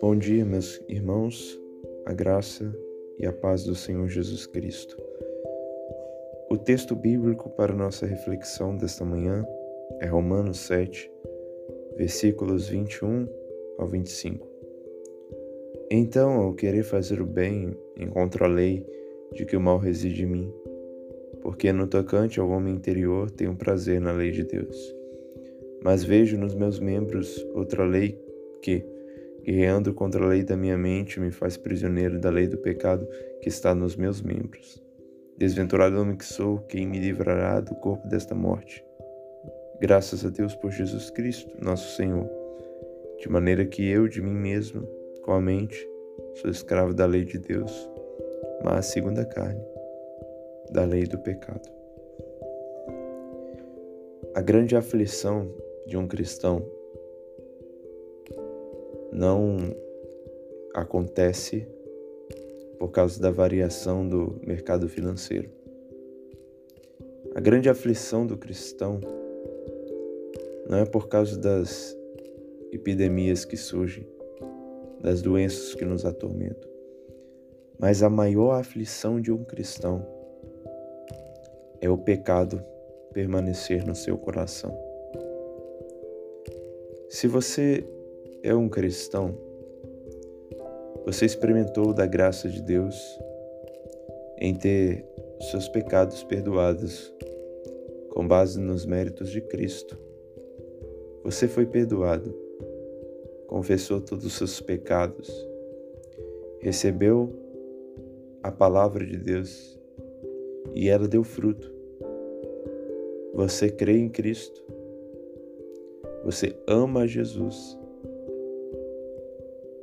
Bom dia, meus irmãos, a graça e a paz do Senhor Jesus Cristo. O texto bíblico para nossa reflexão desta manhã é Romanos 7, versículos 21 ao 25. Então, ao querer fazer o bem, encontro a lei de que o mal reside em mim, porque no tocante ao homem interior tenho prazer na lei de Deus. Mas vejo nos meus membros outra lei que, guerreando contra a lei da minha mente, me faz prisioneiro da lei do pecado que está nos meus membros. Desventurado homem que sou, quem me livrará do corpo desta morte? Graças a Deus por Jesus Cristo, nosso Senhor, de maneira que eu, de mim mesmo, com a mente, sou escravo da lei de Deus, mas segundo a carne, da lei do pecado. A grande aflição de um cristão não acontece por causa da variação do mercado financeiro. A grande aflição do cristão não é por causa das epidemias que surgem, das doenças que nos atormentam, mas a maior aflição de um cristão é o pecado permanecer no seu coração. Se você é um cristão, você experimentou da graça de Deus em ter seus pecados perdoados com base nos méritos de Cristo. Você foi perdoado, confessou todos os seus pecados, recebeu a palavra de Deus e ela deu fruto. Você crê em Cristo, você ama Jesus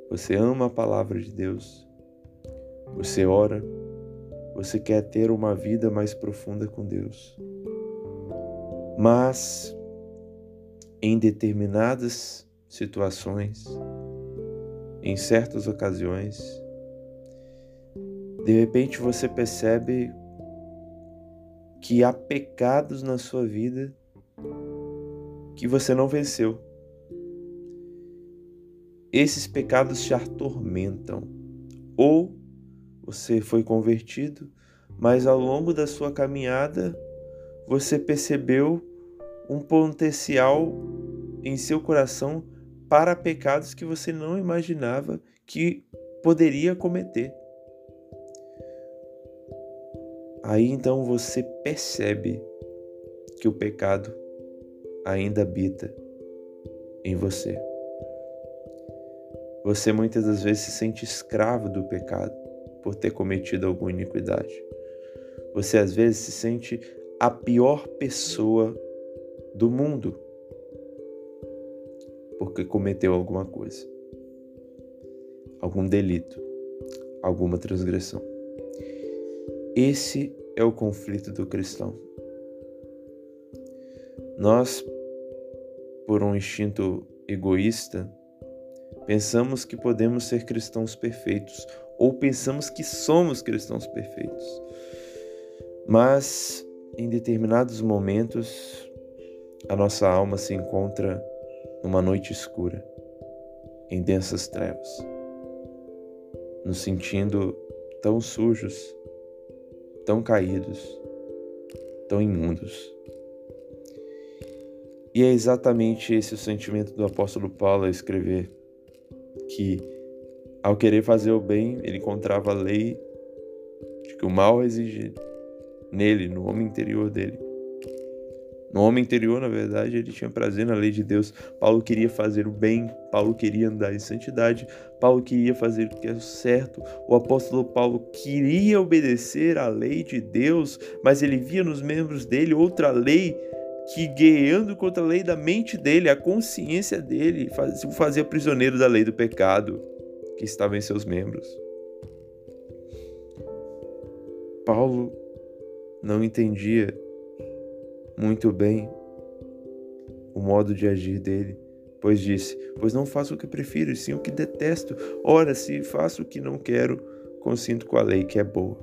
você ama a palavra de Deus, você ora, você quer ter uma vida mais profunda com Deus. Mas, em determinadas situações, em certas ocasiões, de repente você percebe que há pecados na sua vida que você não venceu esses pecados te atormentam. Ou você foi convertido, mas ao longo da sua caminhada você percebeu um potencial em seu coração para pecados que você não imaginava que poderia cometer. Aí então você percebe que o pecado ainda habita em você. Você muitas das vezes se sente escravo do pecado por ter cometido alguma iniquidade. Você às vezes se sente a pior pessoa do mundo porque cometeu alguma coisa, algum delito, alguma transgressão. Esse é o conflito do cristão. Nós, por um instinto egoísta, Pensamos que podemos ser cristãos perfeitos ou pensamos que somos cristãos perfeitos. Mas em determinados momentos a nossa alma se encontra numa noite escura, em densas trevas, nos sentindo tão sujos, tão caídos, tão imundos. E é exatamente esse o sentimento do apóstolo Paulo a escrever que, ao querer fazer o bem, ele encontrava a lei de que o mal exige nele, no homem interior dele. No homem interior, na verdade, ele tinha prazer na lei de Deus. Paulo queria fazer o bem, Paulo queria andar em santidade, Paulo queria fazer o que é certo. O apóstolo Paulo queria obedecer à lei de Deus, mas ele via nos membros dele outra lei que guerreando contra a lei da mente dele, a consciência dele, o fazia prisioneiro da lei do pecado que estava em seus membros. Paulo não entendia muito bem o modo de agir dele, pois disse: Pois não faço o que prefiro, e sim o que detesto. Ora, se faço o que não quero, consinto com a lei que é boa.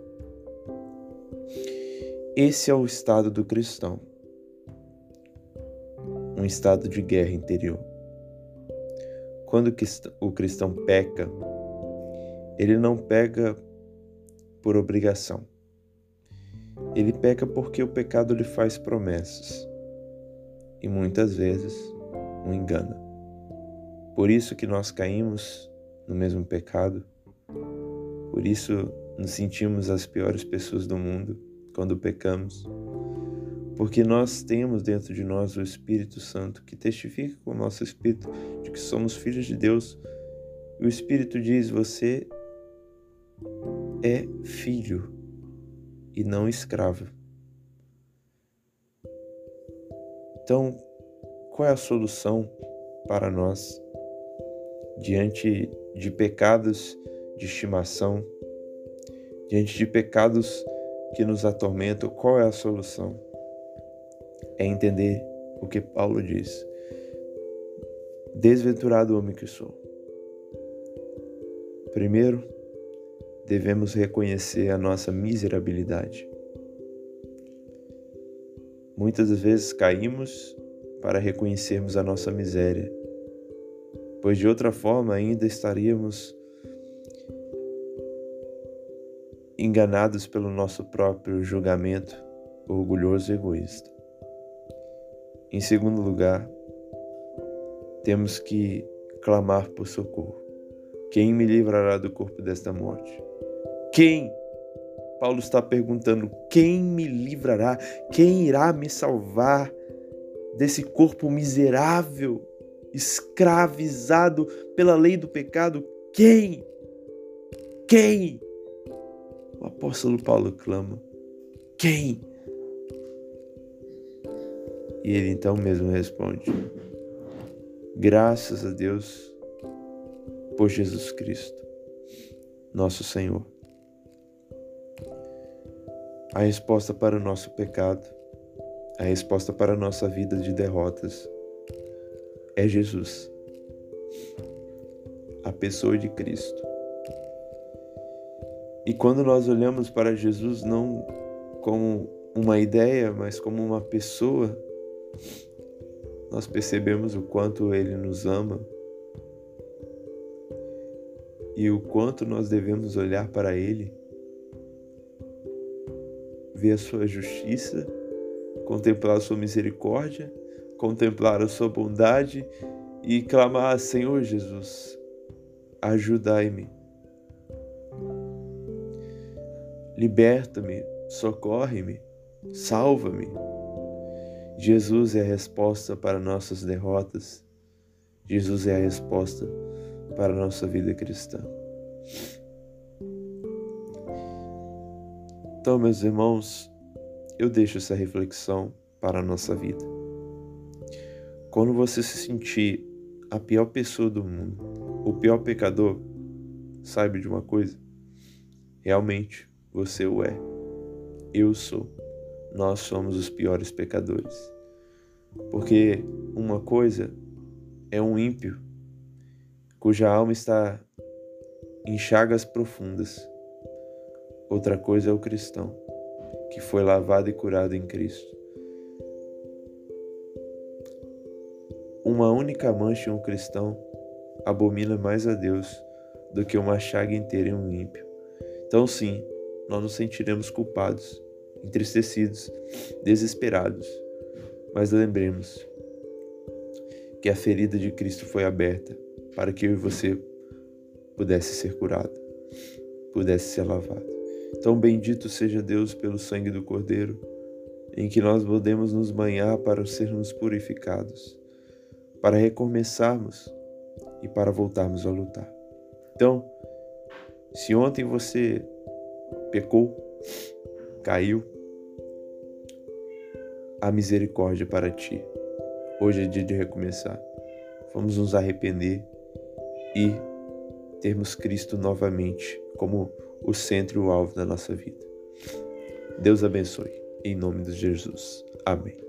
Esse é o estado do cristão um estado de guerra interior. Quando o cristão peca, ele não pega por obrigação. Ele peca porque o pecado lhe faz promessas e muitas vezes o engana. Por isso que nós caímos no mesmo pecado, por isso nos sentimos as piores pessoas do mundo quando pecamos, porque nós temos dentro de nós o Espírito Santo que testifica com o nosso espírito de que somos filhos de Deus. E o Espírito diz: Você é filho e não escravo. Então, qual é a solução para nós diante de pecados de estimação, diante de pecados que nos atormentam? Qual é a solução? É entender o que Paulo diz. Desventurado homem que sou. Primeiro, devemos reconhecer a nossa miserabilidade. Muitas vezes caímos para reconhecermos a nossa miséria, pois de outra forma ainda estaríamos enganados pelo nosso próprio julgamento orgulhoso e egoísta. Em segundo lugar, temos que clamar por socorro. Quem me livrará do corpo desta morte? Quem? Paulo está perguntando: quem me livrará? Quem irá me salvar desse corpo miserável, escravizado pela lei do pecado? Quem? Quem? O apóstolo Paulo clama: Quem? E ele então mesmo responde: Graças a Deus por Jesus Cristo, nosso Senhor a resposta para o nosso pecado, a resposta para a nossa vida de derrotas é Jesus, a pessoa de Cristo. E quando nós olhamos para Jesus não como uma ideia, mas como uma pessoa, nós percebemos o quanto ele nos ama e o quanto nós devemos olhar para ele ver a sua justiça, contemplar a sua misericórdia, contemplar a sua bondade e clamar: Senhor Jesus, ajudai-me. Liberta-me, socorre-me, salva-me. Jesus é a resposta para nossas derrotas. Jesus é a resposta para a nossa vida cristã. Então, meus irmãos, eu deixo essa reflexão para a nossa vida. Quando você se sentir a pior pessoa do mundo, o pior pecador, saiba de uma coisa: realmente você o é. Eu sou. Nós somos os piores pecadores. Porque uma coisa é um ímpio cuja alma está em chagas profundas Outra coisa é o cristão, que foi lavado e curado em Cristo. Uma única mancha em um cristão abomina mais a Deus do que uma chaga inteira em um ímpio. Então, sim, nós nos sentiremos culpados, entristecidos, desesperados. Mas lembremos que a ferida de Cristo foi aberta para que eu e você pudesse ser curado, pudesse ser lavado. Tão bendito seja Deus pelo sangue do Cordeiro, em que nós podemos nos banhar para sermos purificados, para recomeçarmos e para voltarmos a lutar. Então, se ontem você pecou, caiu, a misericórdia para ti. Hoje é dia de recomeçar. Vamos nos arrepender e termos Cristo novamente como o centro e o alvo da nossa vida. Deus abençoe. Em nome de Jesus. Amém.